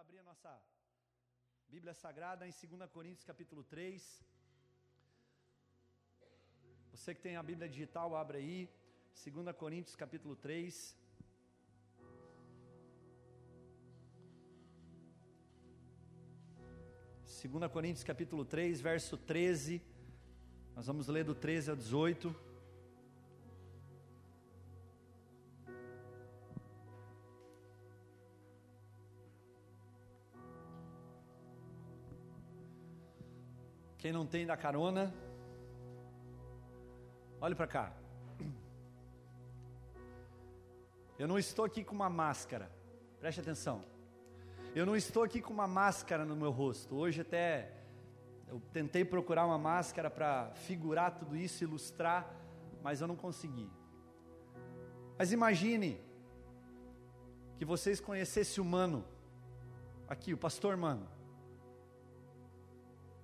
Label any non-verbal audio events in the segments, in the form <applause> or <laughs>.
abrir a nossa Bíblia Sagrada em 2 Coríntios capítulo 3. Você que tem a Bíblia digital, abre aí. 2 Coríntios capítulo 3. Segunda Coríntios capítulo 3, verso 13. Nós vamos ler do 13 ao 18. Quem não tem da carona, olhe para cá. Eu não estou aqui com uma máscara, preste atenção. Eu não estou aqui com uma máscara no meu rosto. Hoje até eu tentei procurar uma máscara para figurar tudo isso, ilustrar, mas eu não consegui. Mas imagine que vocês conhecessem o Mano, aqui, o pastor Mano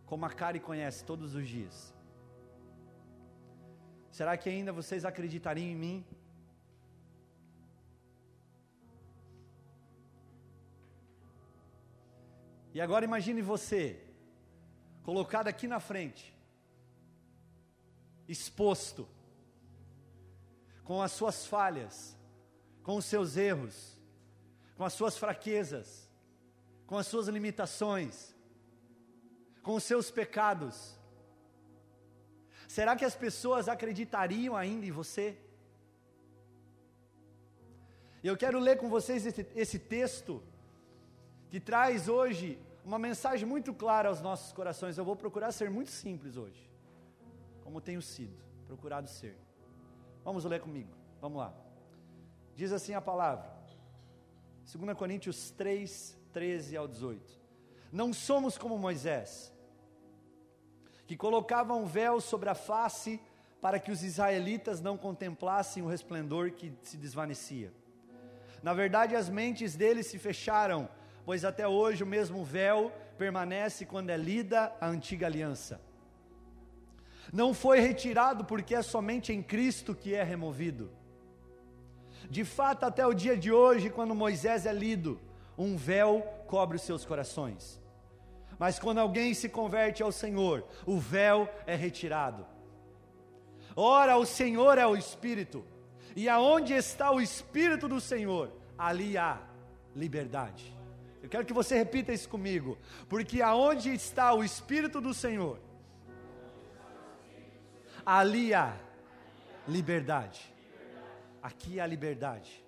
como a Kari conhece todos os dias. Será que ainda vocês acreditariam em mim? E agora imagine você, colocado aqui na frente, exposto, com as suas falhas, com os seus erros, com as suas fraquezas, com as suas limitações, com seus pecados, será que as pessoas acreditariam ainda em você? Eu quero ler com vocês esse, esse texto, que traz hoje uma mensagem muito clara aos nossos corações. Eu vou procurar ser muito simples hoje, como tenho sido, procurado ser. Vamos ler comigo, vamos lá. Diz assim a palavra, 2 Coríntios 3, 13 ao 18. Não somos como Moisés, que colocava um véu sobre a face para que os israelitas não contemplassem o resplendor que se desvanecia. Na verdade, as mentes deles se fecharam, pois até hoje o mesmo véu permanece quando é lida a antiga aliança. Não foi retirado porque é somente em Cristo que é removido. De fato, até o dia de hoje, quando Moisés é lido, um véu cobre os seus corações. Mas quando alguém se converte ao Senhor, o véu é retirado. Ora, o Senhor é o Espírito, e aonde está o Espírito do Senhor, ali há liberdade. Eu quero que você repita isso comigo, porque aonde está o Espírito do Senhor, ali há liberdade. Aqui há liberdade.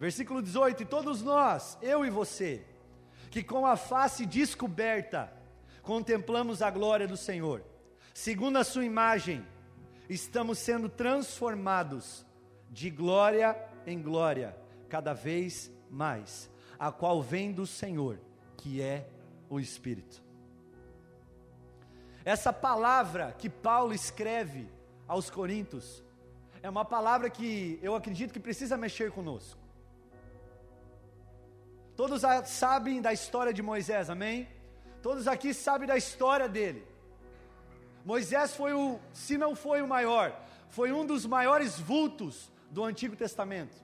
Versículo 18: E todos nós, eu e você, que com a face descoberta contemplamos a glória do Senhor. Segundo a sua imagem, estamos sendo transformados de glória em glória, cada vez mais, a qual vem do Senhor, que é o Espírito. Essa palavra que Paulo escreve aos Coríntios é uma palavra que eu acredito que precisa mexer conosco. Todos sabem da história de Moisés, amém? Todos aqui sabem da história dele. Moisés foi o, se não foi o maior, foi um dos maiores vultos do Antigo Testamento,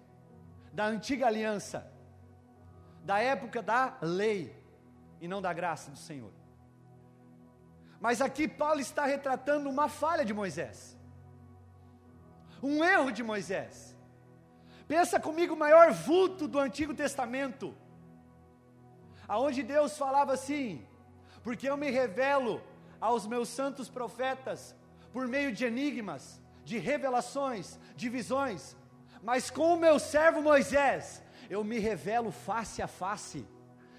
da antiga aliança, da época da lei e não da graça do Senhor. Mas aqui Paulo está retratando uma falha de Moisés, um erro de Moisés. Pensa comigo, o maior vulto do Antigo Testamento aonde Deus falava assim: porque eu me revelo aos meus santos profetas por meio de enigmas, de revelações, de visões, mas com o meu servo Moisés, eu me revelo face a face.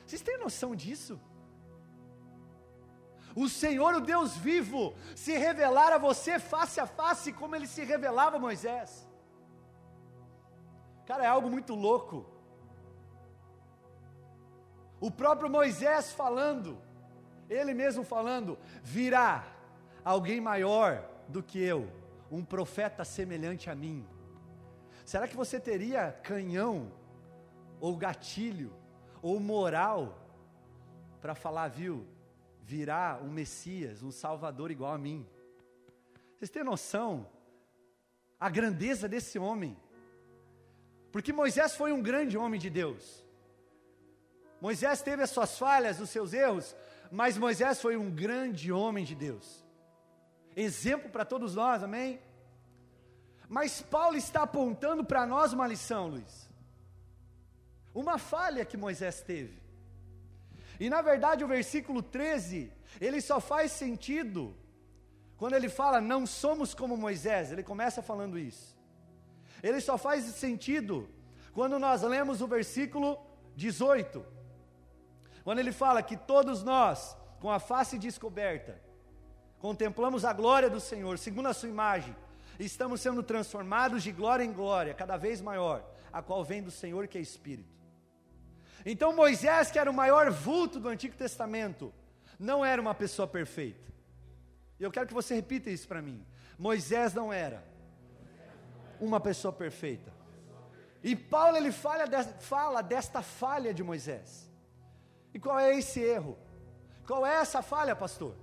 Vocês têm noção disso? O Senhor, o Deus vivo, se revelar a você face a face, como ele se revelava a Moisés. Cara, é algo muito louco. O próprio Moisés falando, ele mesmo falando: virá alguém maior do que eu, um profeta semelhante a mim. Será que você teria canhão, ou gatilho, ou moral, para falar, viu? Virá um Messias, um Salvador igual a mim. Vocês têm noção? A grandeza desse homem. Porque Moisés foi um grande homem de Deus. Moisés teve as suas falhas, os seus erros, mas Moisés foi um grande homem de Deus. Exemplo para todos nós, amém? Mas Paulo está apontando para nós uma lição, Luiz. Uma falha que Moisés teve. E na verdade o versículo 13, ele só faz sentido quando ele fala não somos como Moisés, ele começa falando isso. Ele só faz sentido quando nós lemos o versículo 18. Quando ele fala que todos nós, com a face descoberta, contemplamos a glória do Senhor, segundo a sua imagem, estamos sendo transformados de glória em glória, cada vez maior, a qual vem do Senhor que é Espírito. Então Moisés, que era o maior vulto do Antigo Testamento, não era uma pessoa perfeita. E eu quero que você repita isso para mim. Moisés não era uma pessoa perfeita. E Paulo ele fala, fala desta falha de Moisés. E qual é esse erro? Qual é essa falha, pastor?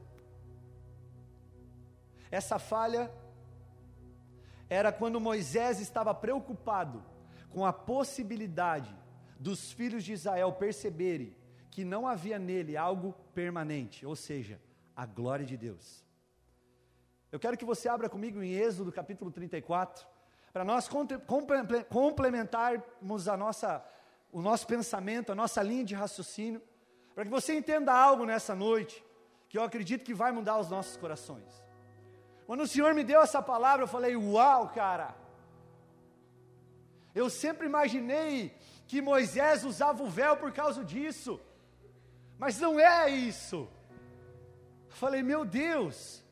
Essa falha era quando Moisés estava preocupado com a possibilidade dos filhos de Israel perceberem que não havia nele algo permanente, ou seja, a glória de Deus. Eu quero que você abra comigo em Êxodo capítulo 34, para nós complementarmos a nossa, o nosso pensamento, a nossa linha de raciocínio, para que você entenda algo nessa noite, que eu acredito que vai mudar os nossos corações. Quando o Senhor me deu essa palavra, eu falei: Uau, cara! Eu sempre imaginei que Moisés usava o véu por causa disso, mas não é isso. Eu falei: Meu Deus!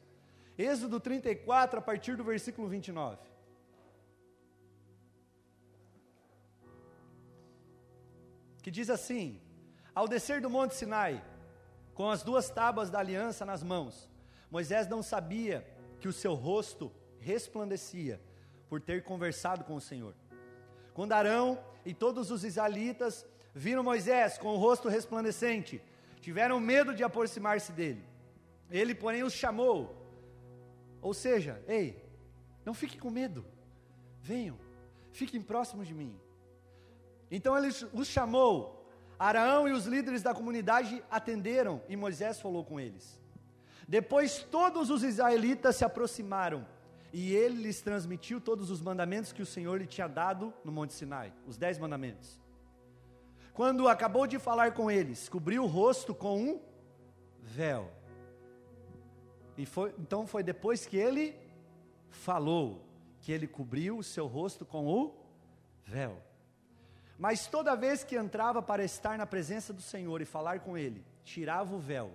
Êxodo 34, a partir do versículo 29. Que diz assim: Ao descer do monte Sinai, com as duas tábuas da aliança nas mãos, Moisés não sabia que o seu rosto resplandecia por ter conversado com o Senhor. Quando Arão e todos os israelitas viram Moisés com o rosto resplandecente, tiveram medo de aproximar-se dele. Ele, porém, os chamou ou seja, ei, não fique com medo, venham, fiquem próximos de mim. Então ele os chamou, Araão e os líderes da comunidade atenderam e Moisés falou com eles. Depois todos os israelitas se aproximaram e ele lhes transmitiu todos os mandamentos que o Senhor lhe tinha dado no Monte Sinai, os dez mandamentos. Quando acabou de falar com eles, cobriu o rosto com um véu. E foi, então foi depois que ele falou que ele cobriu o seu rosto com o véu. Mas toda vez que entrava para estar na presença do Senhor e falar com ele, tirava o véu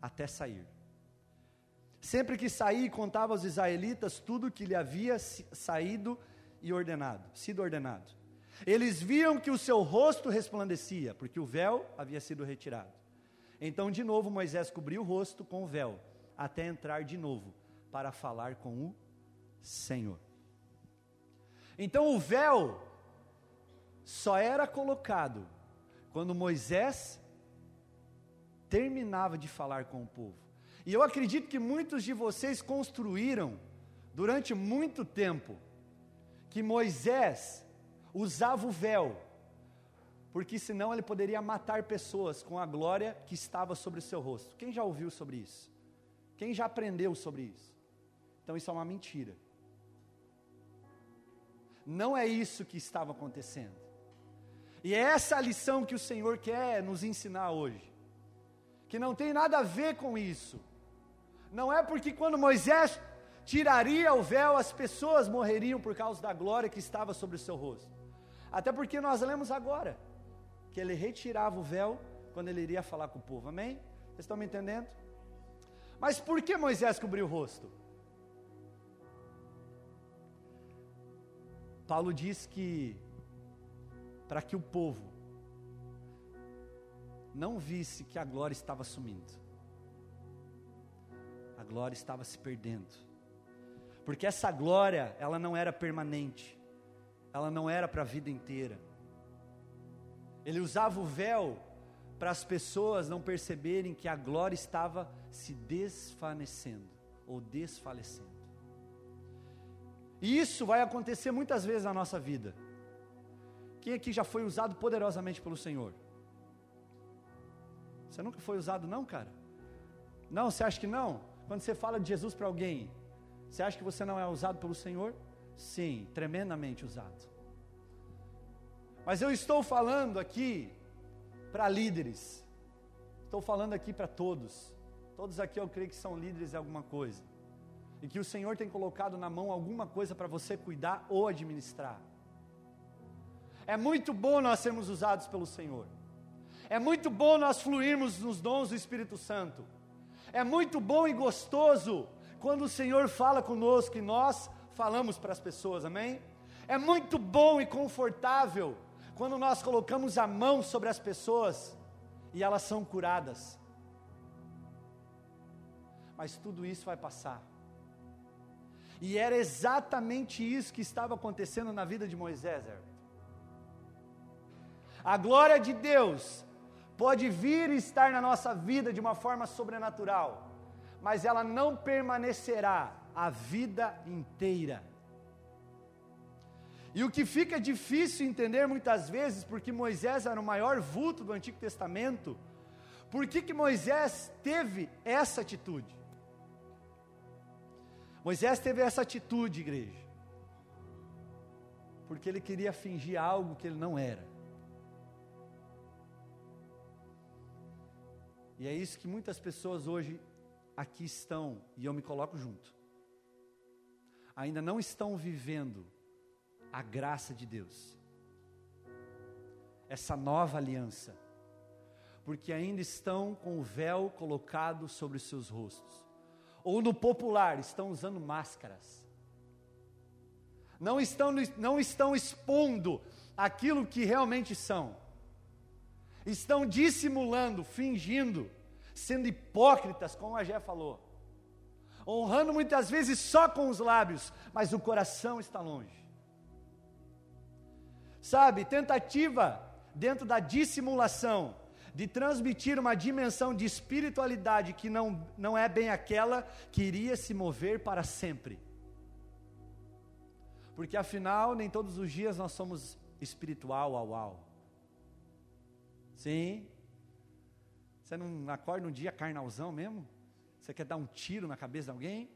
até sair. Sempre que saía, contava aos israelitas tudo que lhe havia saído e ordenado, sido ordenado. Eles viam que o seu rosto resplandecia, porque o véu havia sido retirado. Então, de novo, Moisés cobriu o rosto com o véu até entrar de novo para falar com o Senhor. Então o véu só era colocado quando Moisés terminava de falar com o povo. E eu acredito que muitos de vocês construíram durante muito tempo que Moisés usava o véu, porque senão ele poderia matar pessoas com a glória que estava sobre o seu rosto. Quem já ouviu sobre isso? Quem já aprendeu sobre isso? Então isso é uma mentira. Não é isso que estava acontecendo. E é essa a lição que o Senhor quer nos ensinar hoje. Que não tem nada a ver com isso. Não é porque quando Moisés tiraria o véu, as pessoas morreriam por causa da glória que estava sobre o seu rosto. Até porque nós lemos agora que ele retirava o véu quando ele iria falar com o povo. Amém? Vocês estão me entendendo? Mas por que Moisés cobriu o rosto? Paulo diz que para que o povo não visse que a glória estava sumindo, a glória estava se perdendo, porque essa glória, ela não era permanente, ela não era para a vida inteira. Ele usava o véu para as pessoas não perceberem que a glória estava se desvanecendo ou desfalecendo. E isso vai acontecer muitas vezes na nossa vida. Quem aqui já foi usado poderosamente pelo Senhor? Você nunca foi usado, não, cara? Não, você acha que não? Quando você fala de Jesus para alguém, você acha que você não é usado pelo Senhor? Sim, tremendamente usado. Mas eu estou falando aqui para líderes, estou falando aqui para todos. Todos aqui eu creio que são líderes de alguma coisa. E que o Senhor tem colocado na mão alguma coisa para você cuidar ou administrar. É muito bom nós sermos usados pelo Senhor. É muito bom nós fluirmos nos dons do Espírito Santo. É muito bom e gostoso quando o Senhor fala conosco e nós falamos para as pessoas, amém? É muito bom e confortável quando nós colocamos a mão sobre as pessoas e elas são curadas. Mas tudo isso vai passar. E era exatamente isso que estava acontecendo na vida de Moisés. A glória de Deus pode vir e estar na nossa vida de uma forma sobrenatural, mas ela não permanecerá a vida inteira. E o que fica difícil entender muitas vezes, porque Moisés era o maior vulto do Antigo Testamento, por que, que Moisés teve essa atitude? Moisés teve essa atitude, igreja, porque ele queria fingir algo que ele não era. E é isso que muitas pessoas hoje aqui estão, e eu me coloco junto, ainda não estão vivendo a graça de Deus, essa nova aliança, porque ainda estão com o véu colocado sobre os seus rostos, ou no popular, estão usando máscaras, não estão, não estão expondo aquilo que realmente são, estão dissimulando, fingindo, sendo hipócritas, como a Gé falou, honrando muitas vezes só com os lábios, mas o coração está longe. Sabe, tentativa dentro da dissimulação de transmitir uma dimensão de espiritualidade que não, não é bem aquela que iria se mover para sempre. Porque afinal, nem todos os dias nós somos espiritual, au, au. Sim. Você não acorda um dia carnalzão mesmo? Você quer dar um tiro na cabeça de alguém?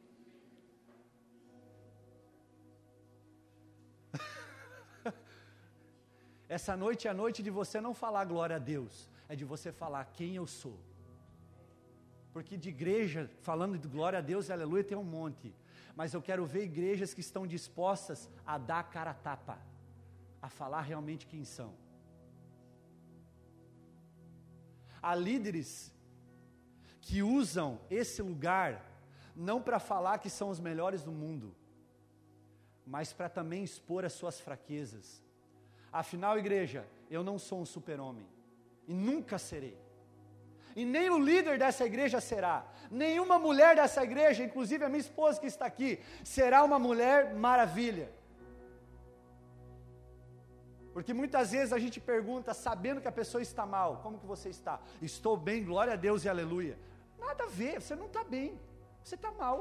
<laughs> Essa noite é a noite de você não falar glória a Deus, é de você falar quem eu sou. Porque de igreja, falando de glória a Deus, aleluia, tem um monte. Mas eu quero ver igrejas que estão dispostas a dar cara a tapa, a falar realmente quem são. Há líderes que usam esse lugar não para falar que são os melhores do mundo, mas para também expor as suas fraquezas. Afinal, igreja, eu não sou um super-homem e nunca serei. E nem o líder dessa igreja será. Nenhuma mulher dessa igreja, inclusive a minha esposa que está aqui, será uma mulher maravilha. Porque muitas vezes a gente pergunta, sabendo que a pessoa está mal, como que você está? Estou bem, glória a Deus e aleluia. Nada a ver, você não está bem, você está mal.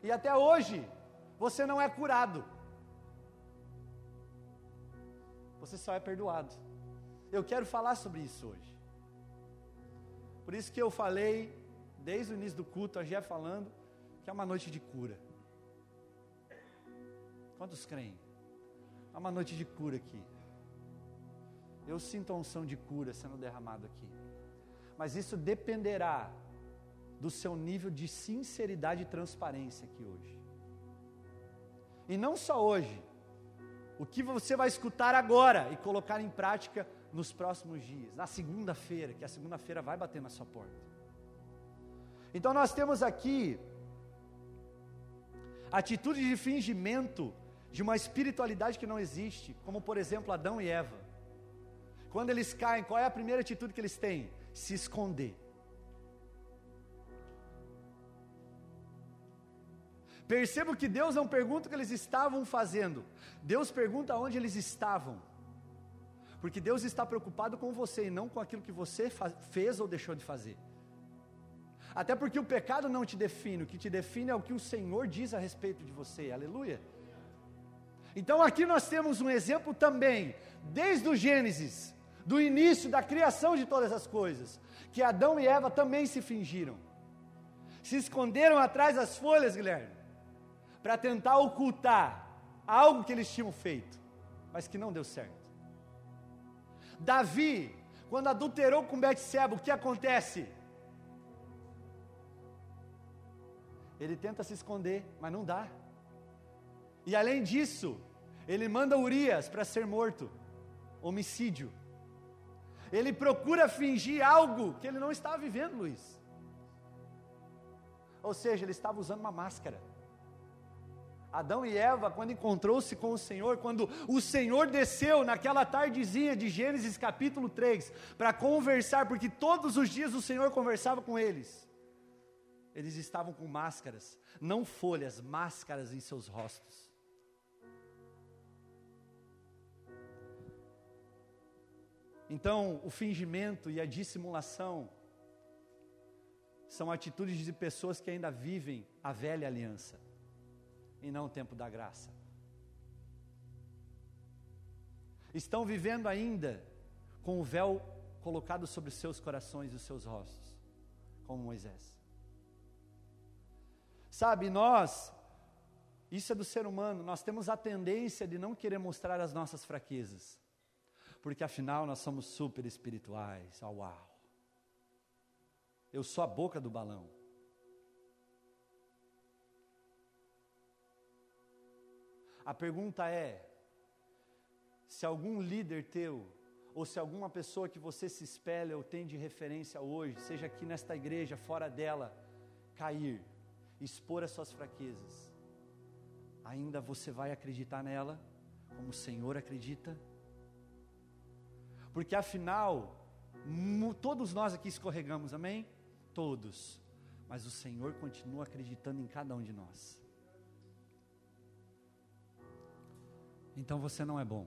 E até hoje, você não é curado. Você só é perdoado. Eu quero falar sobre isso hoje. Por isso que eu falei, desde o início do culto, a Gé falando, que é uma noite de cura. Quantos creem? Há uma noite de cura aqui. Eu sinto a unção de cura sendo derramado aqui. Mas isso dependerá do seu nível de sinceridade e transparência aqui hoje. E não só hoje. O que você vai escutar agora e colocar em prática nos próximos dias, na segunda-feira, que a segunda-feira vai bater na sua porta. Então nós temos aqui atitude de fingimento de uma espiritualidade que não existe, como por exemplo Adão e Eva. Quando eles caem, qual é a primeira atitude que eles têm? Se esconder. Percebo que Deus não pergunta o que eles estavam fazendo, Deus pergunta onde eles estavam. Porque Deus está preocupado com você e não com aquilo que você fez ou deixou de fazer. Até porque o pecado não te define, o que te define é o que o Senhor diz a respeito de você, aleluia. Então aqui nós temos um exemplo também, desde o Gênesis, do início da criação de todas as coisas, que Adão e Eva também se fingiram. Se esconderam atrás das folhas, Guilherme, para tentar ocultar algo que eles tinham feito, mas que não deu certo. Davi, quando adulterou com Betseba, o que acontece? Ele tenta se esconder, mas não dá. E além disso, ele manda Urias para ser morto, homicídio. Ele procura fingir algo que ele não estava vivendo, Luiz. Ou seja, ele estava usando uma máscara. Adão e Eva, quando encontrou-se com o Senhor, quando o Senhor desceu naquela tardezinha de Gênesis capítulo 3, para conversar, porque todos os dias o Senhor conversava com eles, eles estavam com máscaras, não folhas, máscaras em seus rostos. Então, o fingimento e a dissimulação são atitudes de pessoas que ainda vivem a velha aliança e não o tempo da graça. Estão vivendo ainda com o véu colocado sobre os seus corações e os seus rostos, como Moisés. Sabe, nós, isso é do ser humano, nós temos a tendência de não querer mostrar as nossas fraquezas, porque afinal nós somos super espirituais, oh, uau. Eu sou a boca do balão. A pergunta é: se algum líder teu, ou se alguma pessoa que você se espelha ou tem de referência hoje, seja aqui nesta igreja, fora dela, cair, expor as suas fraquezas, ainda você vai acreditar nela, como o Senhor acredita? Porque afinal, todos nós aqui escorregamos, amém? Todos. Mas o Senhor continua acreditando em cada um de nós. então você não é bom.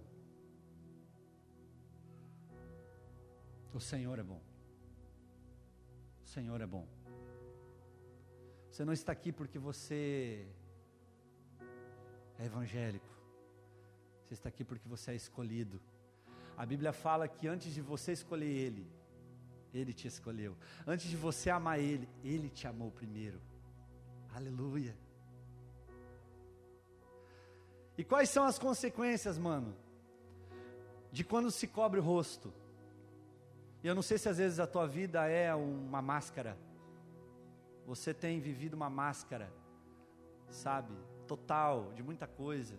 O Senhor é bom. O Senhor é bom. Você não está aqui porque você é evangélico. Você está aqui porque você é escolhido. A Bíblia fala que antes de você escolher Ele, Ele te escolheu. Antes de você amar Ele, Ele te amou primeiro. Aleluia. E quais são as consequências, mano? De quando se cobre o rosto. E eu não sei se às vezes a tua vida é uma máscara. Você tem vivido uma máscara, sabe? Total, de muita coisa.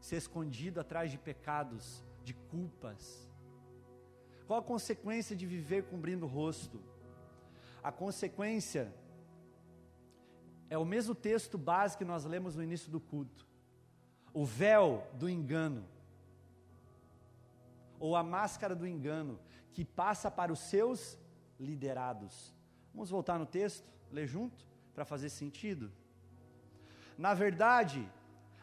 Ser escondido atrás de pecados, de culpas. Qual a consequência de viver cobrindo o rosto? A consequência é o mesmo texto base que nós lemos no início do culto o véu do engano, ou a máscara do engano, que passa para os seus liderados. Vamos voltar no texto, ler junto, para fazer sentido. Na verdade,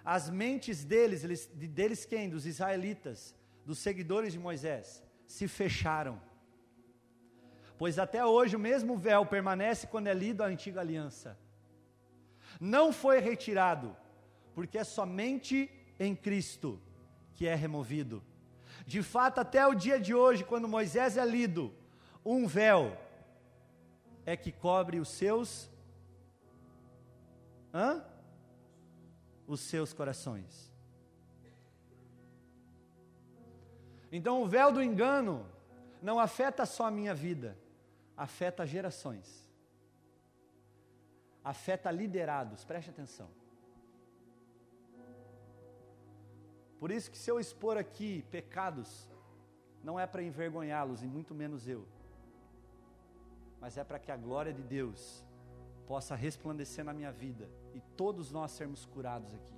as mentes deles, eles, deles quem? Dos israelitas, dos seguidores de Moisés, se fecharam. Pois até hoje o mesmo véu permanece quando é lido a antiga aliança. Não foi retirado, porque é somente em Cristo que é removido. De fato, até o dia de hoje, quando Moisés é lido, um véu é que cobre os seus hã? Os seus corações. Então, o véu do engano não afeta só a minha vida, afeta gerações. Afeta liderados, preste atenção. Por isso que se eu expor aqui pecados, não é para envergonhá-los e muito menos eu, mas é para que a glória de Deus possa resplandecer na minha vida e todos nós sermos curados aqui.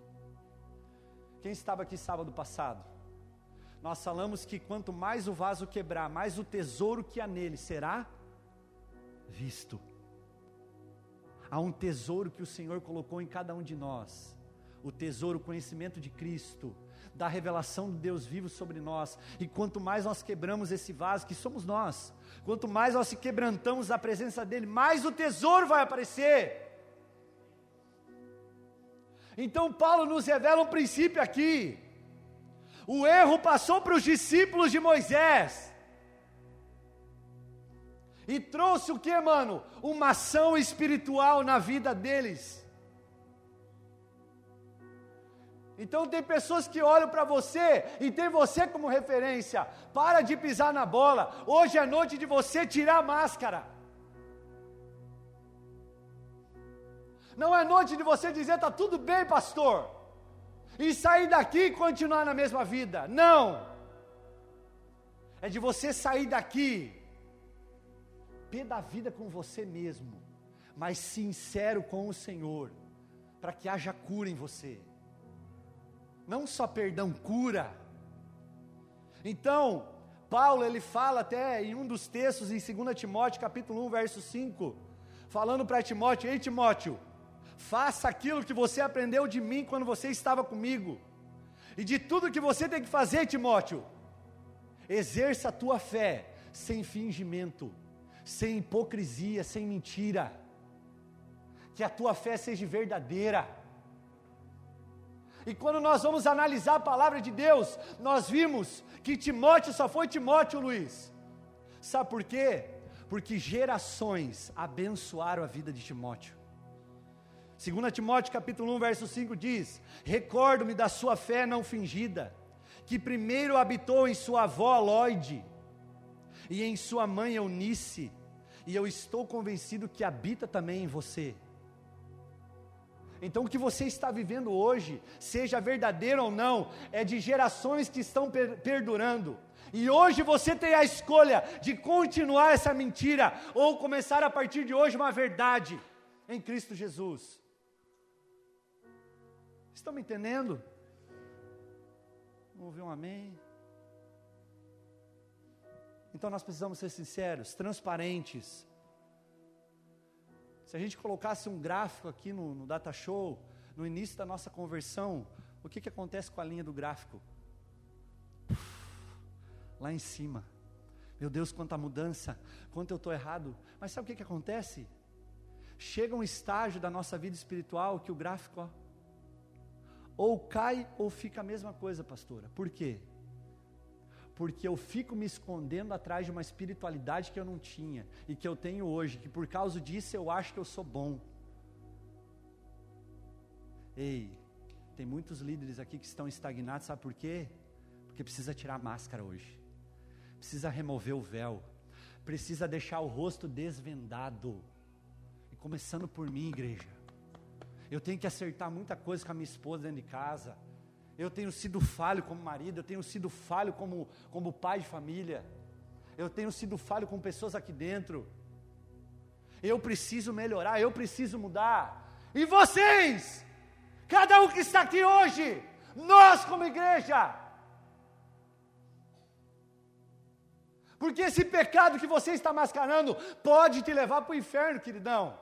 Quem estava aqui sábado passado? Nós falamos que quanto mais o vaso quebrar, mais o tesouro que há nele será visto. Há um tesouro que o Senhor colocou em cada um de nós. O tesouro, o conhecimento de Cristo, da revelação do Deus vivo sobre nós. E quanto mais nós quebramos esse vaso, que somos nós, quanto mais nós se quebrantamos na presença dEle, mais o tesouro vai aparecer. Então, Paulo nos revela um princípio aqui. O erro passou para os discípulos de Moisés. E trouxe o que, mano? Uma ação espiritual na vida deles. Então tem pessoas que olham para você e tem você como referência. Para de pisar na bola. Hoje é noite de você tirar a máscara. Não é noite de você dizer tá tudo bem, pastor. E sair daqui e continuar na mesma vida. Não. É de você sair daqui pé da vida com você mesmo, mas sincero com o Senhor, para que haja cura em você não só perdão, cura. Então, Paulo ele fala até em um dos textos em 2 Timóteo, capítulo 1, verso 5, falando para Timóteo: "Ei Timóteo, faça aquilo que você aprendeu de mim quando você estava comigo. E de tudo que você tem que fazer, Timóteo, exerça a tua fé sem fingimento, sem hipocrisia, sem mentira. Que a tua fé seja verdadeira e quando nós vamos analisar a palavra de Deus, nós vimos que Timóteo só foi Timóteo, Luiz. Sabe por quê? Porque gerações abençoaram a vida de Timóteo. 2 Timóteo capítulo 1, verso 5 diz: Recordo-me da sua fé não fingida, que primeiro habitou em sua avó Lloyd e em sua mãe Eunice, e eu estou convencido que habita também em você. Então, o que você está vivendo hoje, seja verdadeiro ou não, é de gerações que estão per perdurando. E hoje você tem a escolha de continuar essa mentira ou começar a partir de hoje uma verdade em Cristo Jesus. Estão me entendendo? Vamos ouvir um amém? Então nós precisamos ser sinceros, transparentes, se a gente colocasse um gráfico aqui no, no Data Show, no início da nossa conversão, o que, que acontece com a linha do gráfico? Lá em cima. Meu Deus, quanta mudança, quanto eu estou errado. Mas sabe o que, que acontece? Chega um estágio da nossa vida espiritual que o gráfico, ó, ou cai ou fica a mesma coisa, pastora. Por quê? porque eu fico me escondendo atrás de uma espiritualidade que eu não tinha e que eu tenho hoje, que por causa disso eu acho que eu sou bom. Ei, tem muitos líderes aqui que estão estagnados, sabe por quê? Porque precisa tirar a máscara hoje, precisa remover o véu, precisa deixar o rosto desvendado, e começando por mim, igreja. Eu tenho que acertar muita coisa com a minha esposa dentro de casa eu tenho sido falho como marido, eu tenho sido falho como, como pai de família, eu tenho sido falho com pessoas aqui dentro. Eu preciso melhorar, eu preciso mudar. E vocês, cada um que está aqui hoje, nós como igreja, porque esse pecado que você está mascarando pode te levar para o inferno, queridão.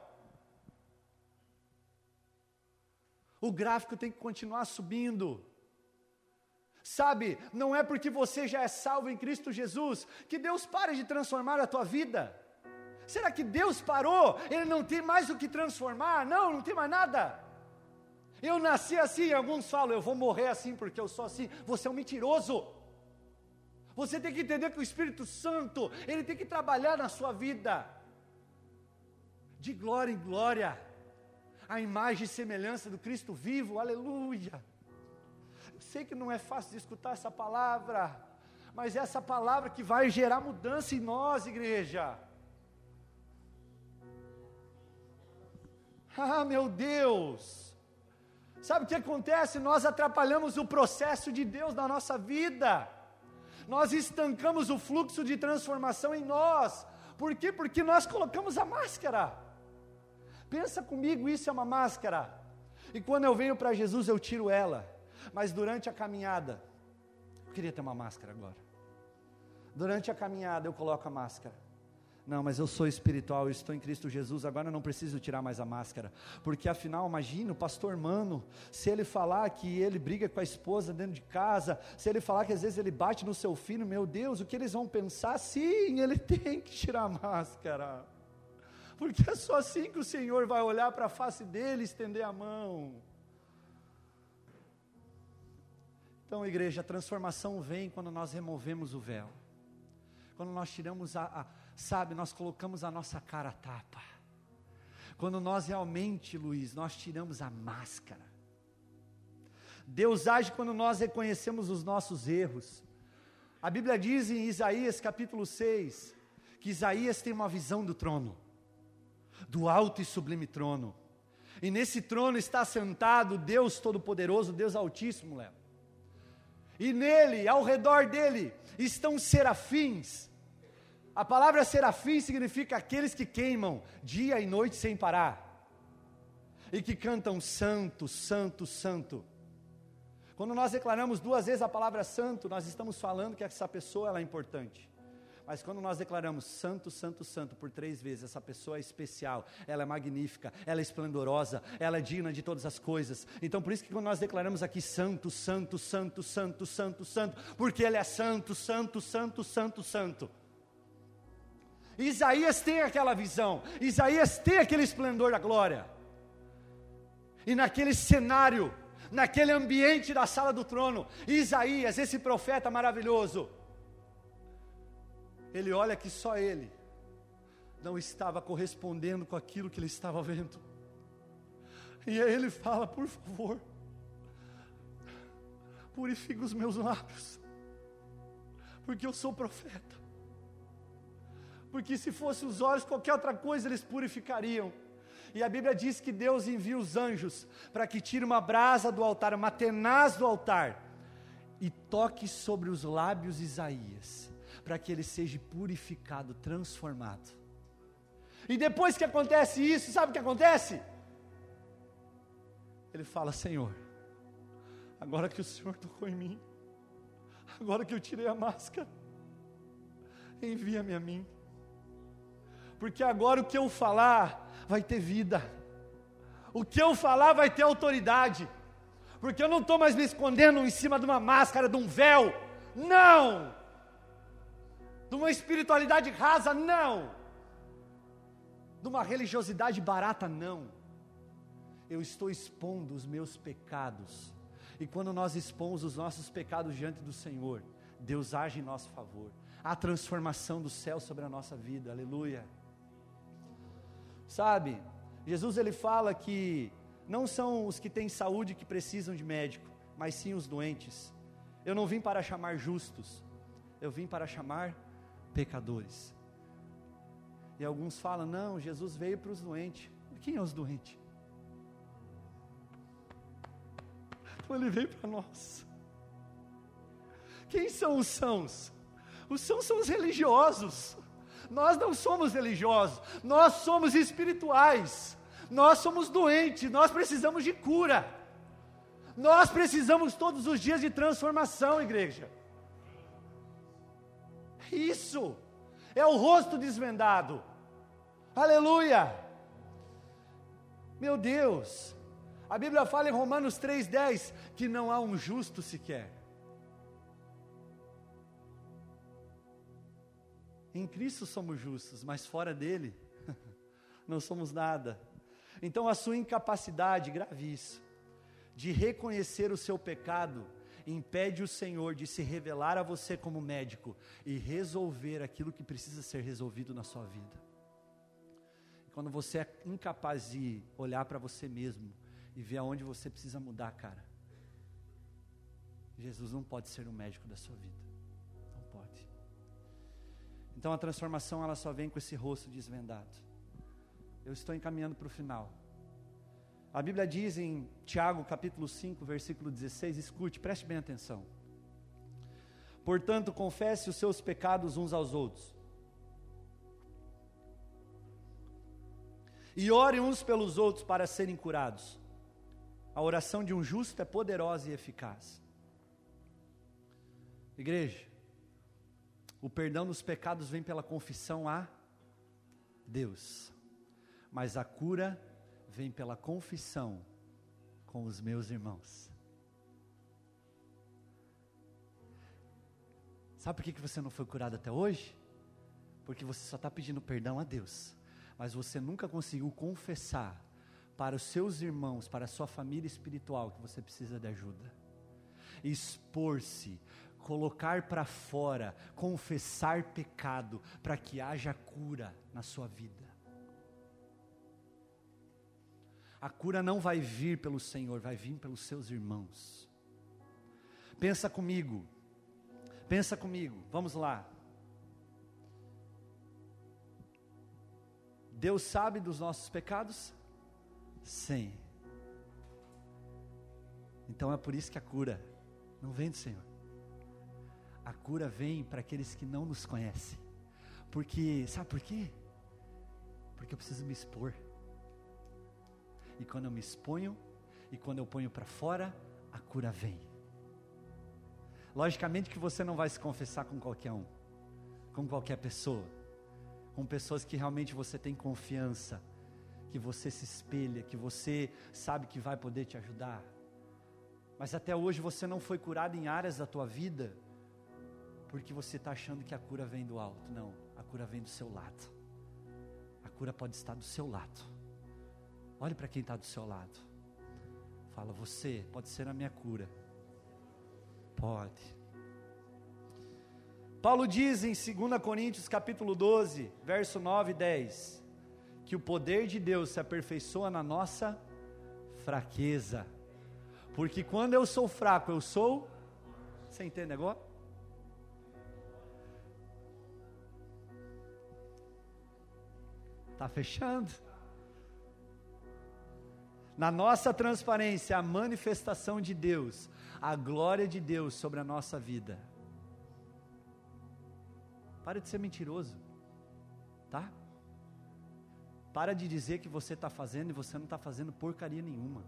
O gráfico tem que continuar subindo. Sabe, não é porque você já é salvo em Cristo Jesus que Deus para de transformar a tua vida. Será que Deus parou? Ele não tem mais o que transformar? Não, não tem mais nada. Eu nasci assim, alguns falam, eu vou morrer assim porque eu sou assim. Você é um mentiroso. Você tem que entender que o Espírito Santo, ele tem que trabalhar na sua vida. De glória em glória. A imagem e semelhança do Cristo vivo, aleluia sei que não é fácil de escutar essa palavra, mas é essa palavra que vai gerar mudança em nós, igreja. <laughs> Ah, meu Deus! Sabe o que acontece? Nós atrapalhamos o processo de Deus na nossa vida. Nós estancamos o fluxo de transformação em nós. Por quê? Porque nós colocamos a máscara. Pensa comigo, isso é uma máscara. E quando eu venho para Jesus, eu tiro ela. Mas durante a caminhada, eu queria ter uma máscara agora. Durante a caminhada eu coloco a máscara. Não, mas eu sou espiritual, eu estou em Cristo Jesus, agora eu não preciso tirar mais a máscara. Porque afinal, imagina o pastor Mano, se ele falar que ele briga com a esposa dentro de casa, se ele falar que às vezes ele bate no seu filho, meu Deus, o que eles vão pensar? Sim, ele <laughs> tem que tirar a máscara. Porque é só assim que o Senhor vai olhar para a face dele e estender a mão. Então, igreja, a transformação vem quando nós removemos o véu. Quando nós tiramos a, a sabe, nós colocamos a nossa cara a tapa. Quando nós realmente, Luiz, nós tiramos a máscara. Deus age quando nós reconhecemos os nossos erros. A Bíblia diz em Isaías capítulo 6 que Isaías tem uma visão do trono, do alto e sublime trono. E nesse trono está sentado Deus Todo-Poderoso, Deus Altíssimo, Léo. E nele, ao redor dele, estão serafins. A palavra serafim significa aqueles que queimam dia e noite sem parar. E que cantam santo, santo, santo. Quando nós declaramos duas vezes a palavra santo, nós estamos falando que essa pessoa ela é importante. Mas quando nós declaramos santo, santo, santo por três vezes, essa pessoa é especial, ela é magnífica, ela é esplendorosa, ela é digna de todas as coisas. Então por isso que quando nós declaramos aqui santo, santo, santo, santo, santo, santo, porque ele é santo, santo, santo, santo, santo. Isaías tem aquela visão, Isaías tem aquele esplendor da glória. E naquele cenário, naquele ambiente da sala do trono, Isaías, esse profeta maravilhoso, ele olha que só ele não estava correspondendo com aquilo que ele estava vendo. E aí ele fala: por favor, purifique os meus lábios, porque eu sou profeta. Porque se fossem os olhos, qualquer outra coisa eles purificariam. E a Bíblia diz que Deus envia os anjos para que tire uma brasa do altar, uma tenaz do altar, e toque sobre os lábios Isaías para que ele seja purificado, transformado. E depois que acontece isso, sabe o que acontece? Ele fala: Senhor, agora que o Senhor tocou em mim, agora que eu tirei a máscara, envia-me a mim, porque agora o que eu falar vai ter vida, o que eu falar vai ter autoridade, porque eu não estou mais me escondendo em cima de uma máscara, de um véu, não! De uma espiritualidade rasa, não, de uma religiosidade barata, não. Eu estou expondo os meus pecados, e quando nós expomos os nossos pecados diante do Senhor, Deus age em nosso favor. Há transformação do céu sobre a nossa vida, aleluia. Sabe, Jesus ele fala que não são os que têm saúde que precisam de médico, mas sim os doentes. Eu não vim para chamar justos, eu vim para chamar pecadores. E alguns falam: não, Jesus veio para os doentes. Quem é os doentes? Então ele veio para nós. Quem são os sãos? Os sãos são os religiosos. Nós não somos religiosos, nós somos espirituais. Nós somos doentes, nós precisamos de cura. Nós precisamos todos os dias de transformação, igreja. Isso é o rosto desvendado. Aleluia! Meu Deus, a Bíblia fala em Romanos 3,10 que não há um justo sequer. Em Cristo somos justos, mas fora dele <laughs> não somos nada. Então a sua incapacidade, grave isso, de reconhecer o seu pecado impede o Senhor de se revelar a você como médico e resolver aquilo que precisa ser resolvido na sua vida. Quando você é incapaz de olhar para você mesmo e ver aonde você precisa mudar, cara, Jesus não pode ser o médico da sua vida. Não pode. Então a transformação ela só vem com esse rosto desvendado. Eu estou encaminhando para o final. A Bíblia diz em Tiago capítulo 5, versículo 16, escute, preste bem atenção. Portanto, confesse os seus pecados uns aos outros. E ore uns pelos outros para serem curados. A oração de um justo é poderosa e eficaz. Igreja, o perdão dos pecados vem pela confissão a Deus, mas a cura vem pela confissão com os meus irmãos. Sabe por que você não foi curado até hoje? Porque você só está pedindo perdão a Deus, mas você nunca conseguiu confessar para os seus irmãos, para a sua família espiritual, que você precisa de ajuda. expor-se, colocar para fora, confessar pecado, para que haja cura na sua vida. A cura não vai vir pelo Senhor, vai vir pelos seus irmãos. Pensa comigo, pensa comigo, vamos lá. Deus sabe dos nossos pecados? Sim. Então é por isso que a cura não vem do Senhor. A cura vem para aqueles que não nos conhecem. Porque, sabe por quê? Porque eu preciso me expor. E quando eu me exponho, e quando eu ponho para fora, a cura vem. Logicamente que você não vai se confessar com qualquer um, com qualquer pessoa, com pessoas que realmente você tem confiança, que você se espelha, que você sabe que vai poder te ajudar. Mas até hoje você não foi curado em áreas da tua vida, porque você está achando que a cura vem do alto. Não, a cura vem do seu lado. A cura pode estar do seu lado. Olhe para quem está do seu lado. Fala, você pode ser a minha cura. Pode. Paulo diz em 2 Coríntios capítulo 12, verso 9 e 10, que o poder de Deus se aperfeiçoa na nossa fraqueza. Porque quando eu sou fraco, eu sou. Você entende agora? Está fechando? Na nossa transparência, a manifestação de Deus, a glória de Deus sobre a nossa vida. Para de ser mentiroso, tá? Para de dizer que você está fazendo e você não está fazendo porcaria nenhuma.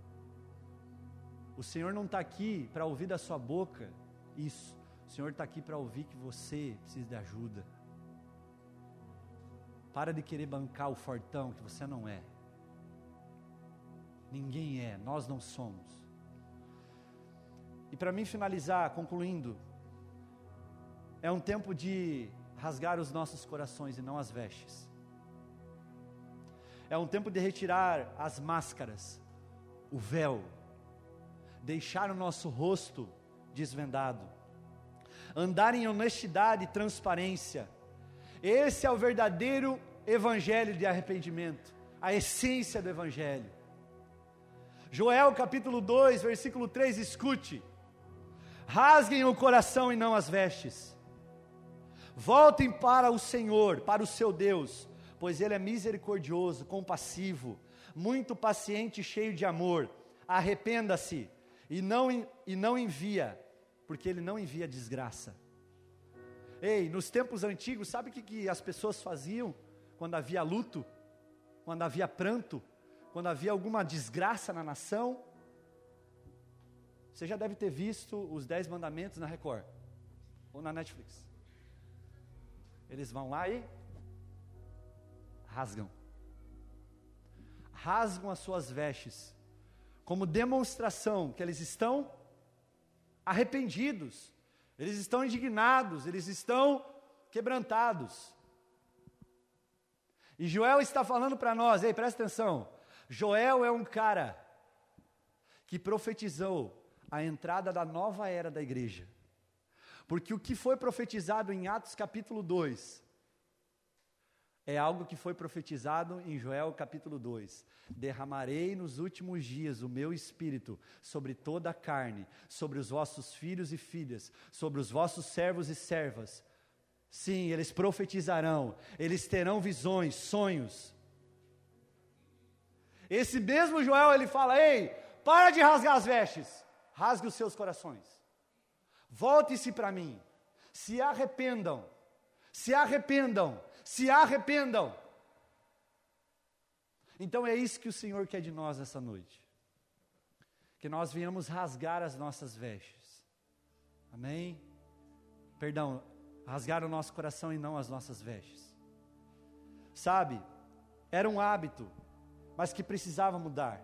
O Senhor não está aqui para ouvir da sua boca isso. O Senhor está aqui para ouvir que você precisa de ajuda. Para de querer bancar o fortão que você não é. Ninguém é, nós não somos. E para mim finalizar, concluindo, é um tempo de rasgar os nossos corações e não as vestes. É um tempo de retirar as máscaras, o véu, deixar o nosso rosto desvendado, andar em honestidade e transparência. Esse é o verdadeiro evangelho de arrependimento, a essência do evangelho. Joel capítulo 2, versículo 3, escute: rasguem o coração e não as vestes, voltem para o Senhor, para o seu Deus, pois Ele é misericordioso, compassivo, muito paciente e cheio de amor. Arrependa-se e não, e não envia, porque Ele não envia desgraça. Ei, nos tempos antigos, sabe o que, que as pessoas faziam quando havia luto, quando havia pranto? Quando havia alguma desgraça na nação. Você já deve ter visto os Dez Mandamentos na Record ou na Netflix. Eles vão lá e rasgam. Rasgam as suas vestes, como demonstração que eles estão arrependidos, eles estão indignados, eles estão quebrantados. E Joel está falando para nós, ei, presta atenção. Joel é um cara que profetizou a entrada da nova era da igreja. Porque o que foi profetizado em Atos capítulo 2 é algo que foi profetizado em Joel capítulo 2. Derramarei nos últimos dias o meu espírito sobre toda a carne, sobre os vossos filhos e filhas, sobre os vossos servos e servas. Sim, eles profetizarão, eles terão visões, sonhos. Esse mesmo Joel, ele fala: Ei, para de rasgar as vestes, rasgue os seus corações, volte-se para mim, se arrependam, se arrependam, se arrependam. Então é isso que o Senhor quer de nós essa noite, que nós venhamos rasgar as nossas vestes, amém? Perdão, rasgar o nosso coração e não as nossas vestes. Sabe, era um hábito mas que precisava mudar.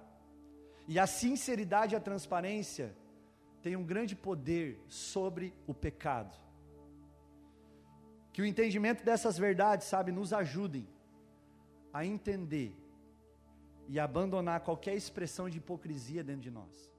E a sinceridade e a transparência têm um grande poder sobre o pecado. Que o entendimento dessas verdades, sabe, nos ajudem a entender e abandonar qualquer expressão de hipocrisia dentro de nós.